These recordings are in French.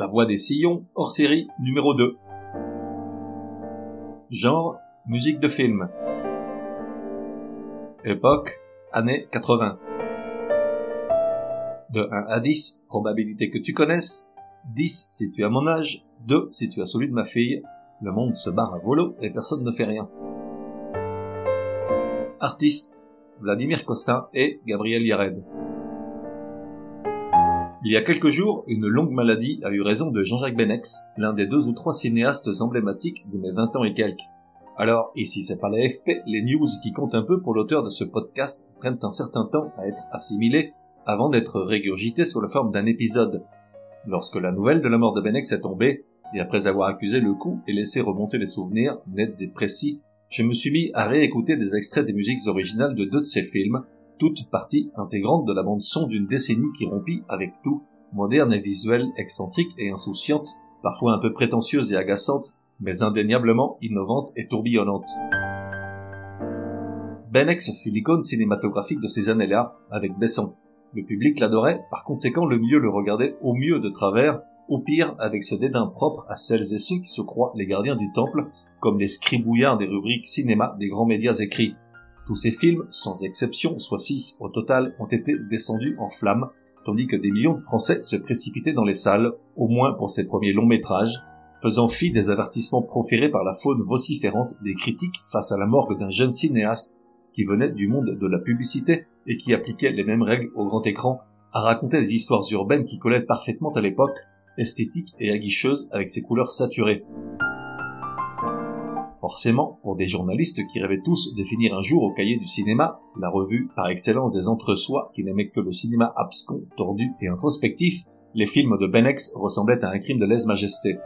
La voix des sillons, hors série numéro 2. Genre, musique de film. Époque, années 80. De 1 à 10, probabilité que tu connaisses. 10 si tu as mon âge, 2 si tu as celui de ma fille. Le monde se barre à volo et personne ne fait rien. Artistes, Vladimir Costin et Gabriel Yared. Il y a quelques jours, une longue maladie a eu raison de Jean-Jacques Benex, l'un des deux ou trois cinéastes emblématiques de mes 20 ans et quelques. Alors, ici c'est pas la FP, les news qui comptent un peu pour l'auteur de ce podcast prennent un certain temps à être assimilées avant d'être régurgitées sous la forme d'un épisode. Lorsque la nouvelle de la mort de Benex est tombée, et après avoir accusé le coup et laissé remonter les souvenirs nets et précis, je me suis mis à réécouter des extraits des musiques originales de deux de ses films, toute partie intégrante de la bande-son d'une décennie qui rompit avec tout, moderne et visuelle, excentrique et insouciante, parfois un peu prétentieuse et agaçante, mais indéniablement innovante et tourbillonnante. Benex fut l'icône cinématographique de ces années-là, avec Besson. Le public l'adorait, par conséquent le mieux le regardait au mieux de travers, au pire avec ce dédain propre à celles et ceux qui se croient les gardiens du temple, comme les scribouillards des rubriques cinéma des grands médias écrits. Tous ces films, sans exception, soit six au total, ont été descendus en flammes, tandis que des millions de Français se précipitaient dans les salles, au moins pour ces premiers longs métrages, faisant fi des avertissements proférés par la faune vociférante des critiques face à la morgue d'un jeune cinéaste qui venait du monde de la publicité et qui appliquait les mêmes règles au grand écran, à raconter des histoires urbaines qui collaient parfaitement à l'époque, esthétiques et aguicheuses avec ses couleurs saturées. Forcément, pour des journalistes qui rêvaient tous de finir un jour au cahier du cinéma, la revue par excellence des entre-soi qui n'aimait que le cinéma abscon, tordu et introspectif, les films de Benex ressemblaient à un crime de lèse-majesté.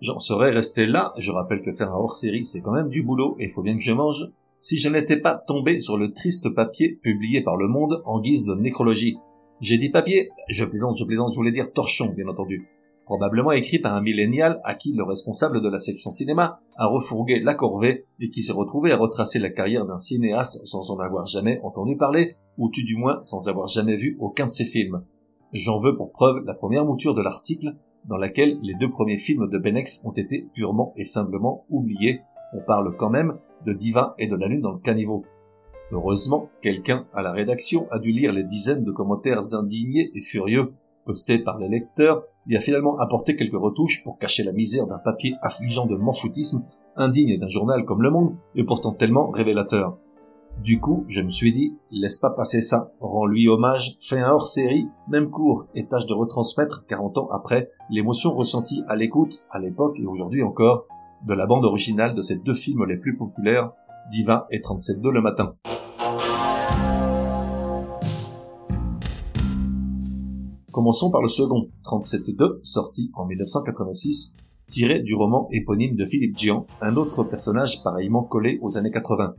J'en serais resté là, je rappelle que faire un hors-série c'est quand même du boulot et faut bien que je mange, si je n'étais pas tombé sur le triste papier publié par Le Monde en guise de nécrologie. J'ai dit papier, je plaisante, je plaisante, je voulais dire torchon, bien entendu probablement écrit par un millénial à qui le responsable de la section cinéma a refourgué la corvée et qui s'est retrouvé à retracer la carrière d'un cinéaste sans en avoir jamais entendu parler, ou tout du moins sans avoir jamais vu aucun de ses films. J'en veux pour preuve la première mouture de l'article, dans laquelle les deux premiers films de Benex ont été purement et simplement oubliés. On parle quand même de Diva et de la Lune dans le caniveau. Heureusement, quelqu'un à la rédaction a dû lire les dizaines de commentaires indignés et furieux postés par les lecteurs il a finalement apporté quelques retouches pour cacher la misère d'un papier affligeant de manfoutisme, indigne d'un journal comme Le Monde, et pourtant tellement révélateur. Du coup, je me suis dit, laisse pas passer ça, rends-lui hommage, fais un hors-série, même court, et tâche de retransmettre, 40 ans après, l'émotion ressentie à l'écoute, à l'époque et aujourd'hui encore, de la bande originale de ces deux films les plus populaires, Diva et 37.2 le matin. Commençons par le second, 37.2, sorti en 1986, tiré du roman éponyme de Philippe Gian, un autre personnage pareillement collé aux années 80.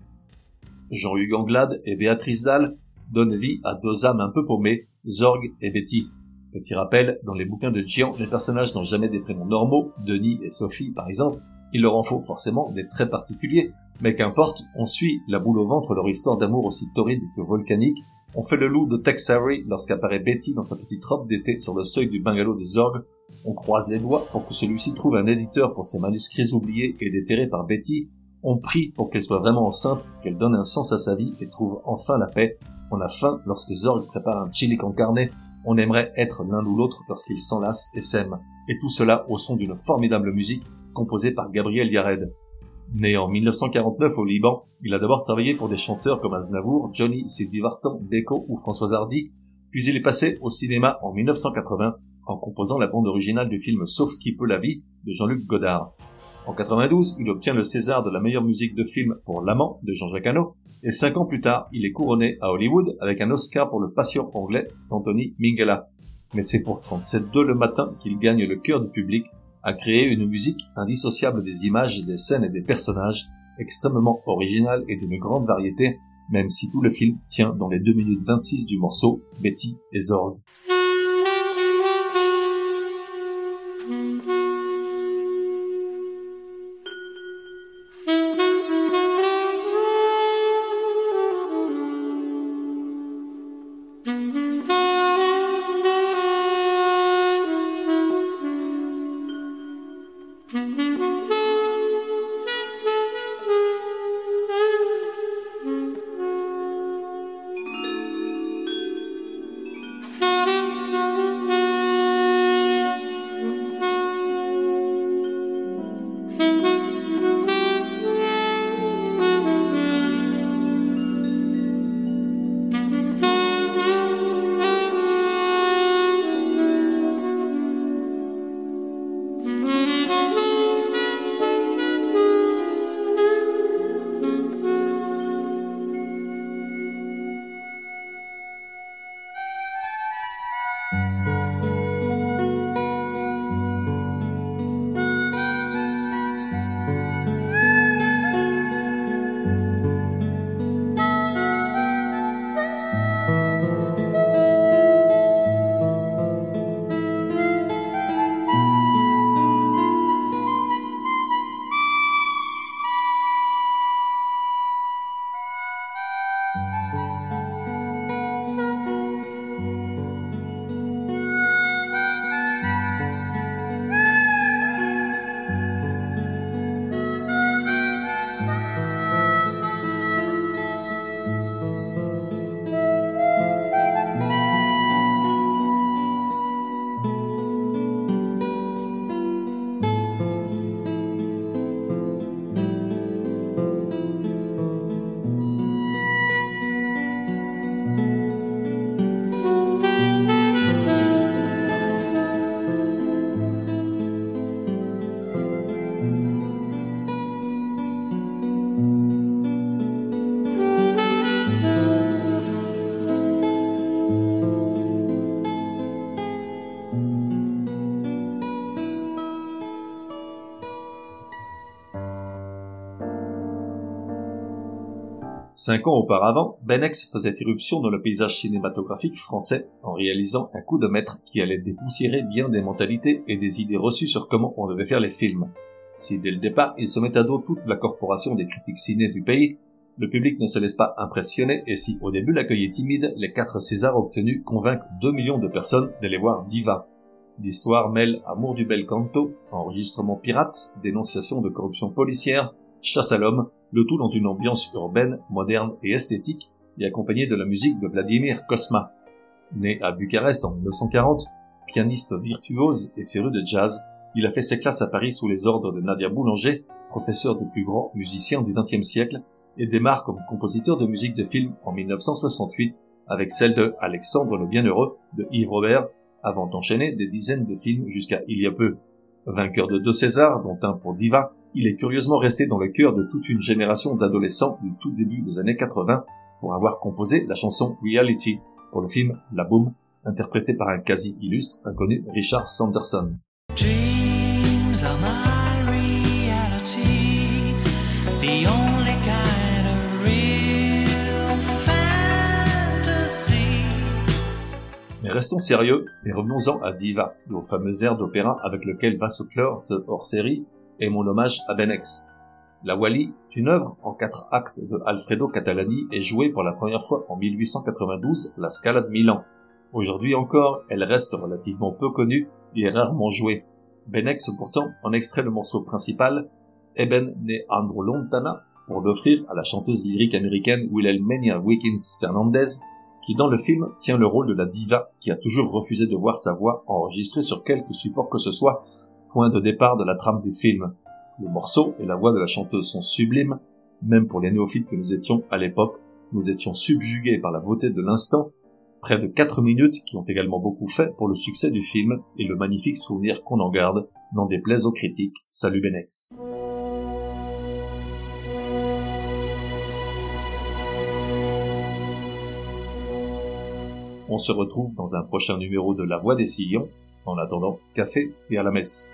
Jean-Hugues Anglade et Béatrice Dalle donnent vie à deux âmes un peu paumées, Zorg et Betty. Petit rappel, dans les bouquins de Gian, les personnages n'ont jamais des prénoms normaux, Denis et Sophie par exemple, il leur en faut forcément des traits particuliers, mais qu'importe, on suit la boule au ventre leur histoire d'amour aussi torride que volcanique, on fait le loup de Tex Avery lorsqu'apparaît Betty dans sa petite robe d'été sur le seuil du bungalow de Zorg. On croise les doigts pour que celui-ci trouve un éditeur pour ses manuscrits oubliés et déterrés par Betty. On prie pour qu'elle soit vraiment enceinte, qu'elle donne un sens à sa vie et trouve enfin la paix. On a faim lorsque Zorg prépare un chili con. On aimerait être l'un ou l'autre lorsqu'ils s'enlacent et s'aiment. Et tout cela au son d'une formidable musique composée par Gabriel Yared. Né en 1949 au Liban, il a d'abord travaillé pour des chanteurs comme Aznavour, Johnny, Sylvie Vartan, Deco ou François Hardy, puis il est passé au cinéma en 1980 en composant la bande originale du film Sauf qui peut la vie de Jean-Luc Godard. En 92, il obtient le César de la meilleure musique de film pour L'Amant de Jean-Jacques Hano, et cinq ans plus tard, il est couronné à Hollywood avec un Oscar pour le patient anglais d'Anthony Minghella. Mais c'est pour 37-2 le matin qu'il gagne le cœur du public, à créer une musique indissociable des images, des scènes et des personnages, extrêmement originale et d'une grande variété, même si tout le film tient dans les 2 minutes 26 du morceau Betty et Zorg. Cinq ans auparavant, Benex faisait irruption dans le paysage cinématographique français en réalisant un coup de maître qui allait dépoussiérer bien des mentalités et des idées reçues sur comment on devait faire les films. Si dès le départ il se met à dos toute la corporation des critiques ciné du pays, le public ne se laisse pas impressionner et si au début l'accueil est timide, les quatre Césars obtenus convainquent 2 millions de personnes d'aller voir Diva. L'histoire mêle amour du bel canto, enregistrement pirate, dénonciation de corruption policière, chasse à l'homme, le tout dans une ambiance urbaine, moderne et esthétique, et accompagné de la musique de Vladimir Kosma. Né à Bucarest en 1940, pianiste virtuose et féru de jazz, il a fait ses classes à Paris sous les ordres de Nadia Boulanger, professeur des plus grands musiciens du XXe siècle, et démarre comme compositeur de musique de film en 1968 avec celle de Alexandre le Bienheureux de Yves Robert, avant d'enchaîner des dizaines de films jusqu'à il y a peu. Vainqueur de deux Césars, dont un pour Diva, il est curieusement resté dans le cœur de toute une génération d'adolescents du tout début des années 80 pour avoir composé la chanson Reality pour le film La Boom, interprété par un quasi illustre inconnu Richard Sanderson. Mais restons sérieux et revenons-en à Diva, au fameux air d'opéra avec lequel va se clore ce hors-série et mon hommage à Benex. La Wally est une œuvre en quatre actes de Alfredo Catalani et jouée pour la première fois en 1892 à la Scala de Milan. Aujourd'hui encore, elle reste relativement peu connue et rarement jouée. Benex pourtant en extrait le morceau principal, Eben ne andro lontana, pour l'offrir à la chanteuse lyrique américaine Wilhelmina Wiggins Fernandez, qui dans le film tient le rôle de la diva qui a toujours refusé de voir sa voix enregistrée sur quelque support que ce soit point de départ de la trame du film. Le morceau et la voix de la chanteuse sont sublimes, même pour les néophytes que nous étions à l'époque, nous étions subjugués par la beauté de l'instant, près de 4 minutes qui ont également beaucoup fait pour le succès du film et le magnifique souvenir qu'on en garde, n'en déplaise aux critiques. Salut Benex. On se retrouve dans un prochain numéro de La Voix des Sillons. En attendant, café et à la messe.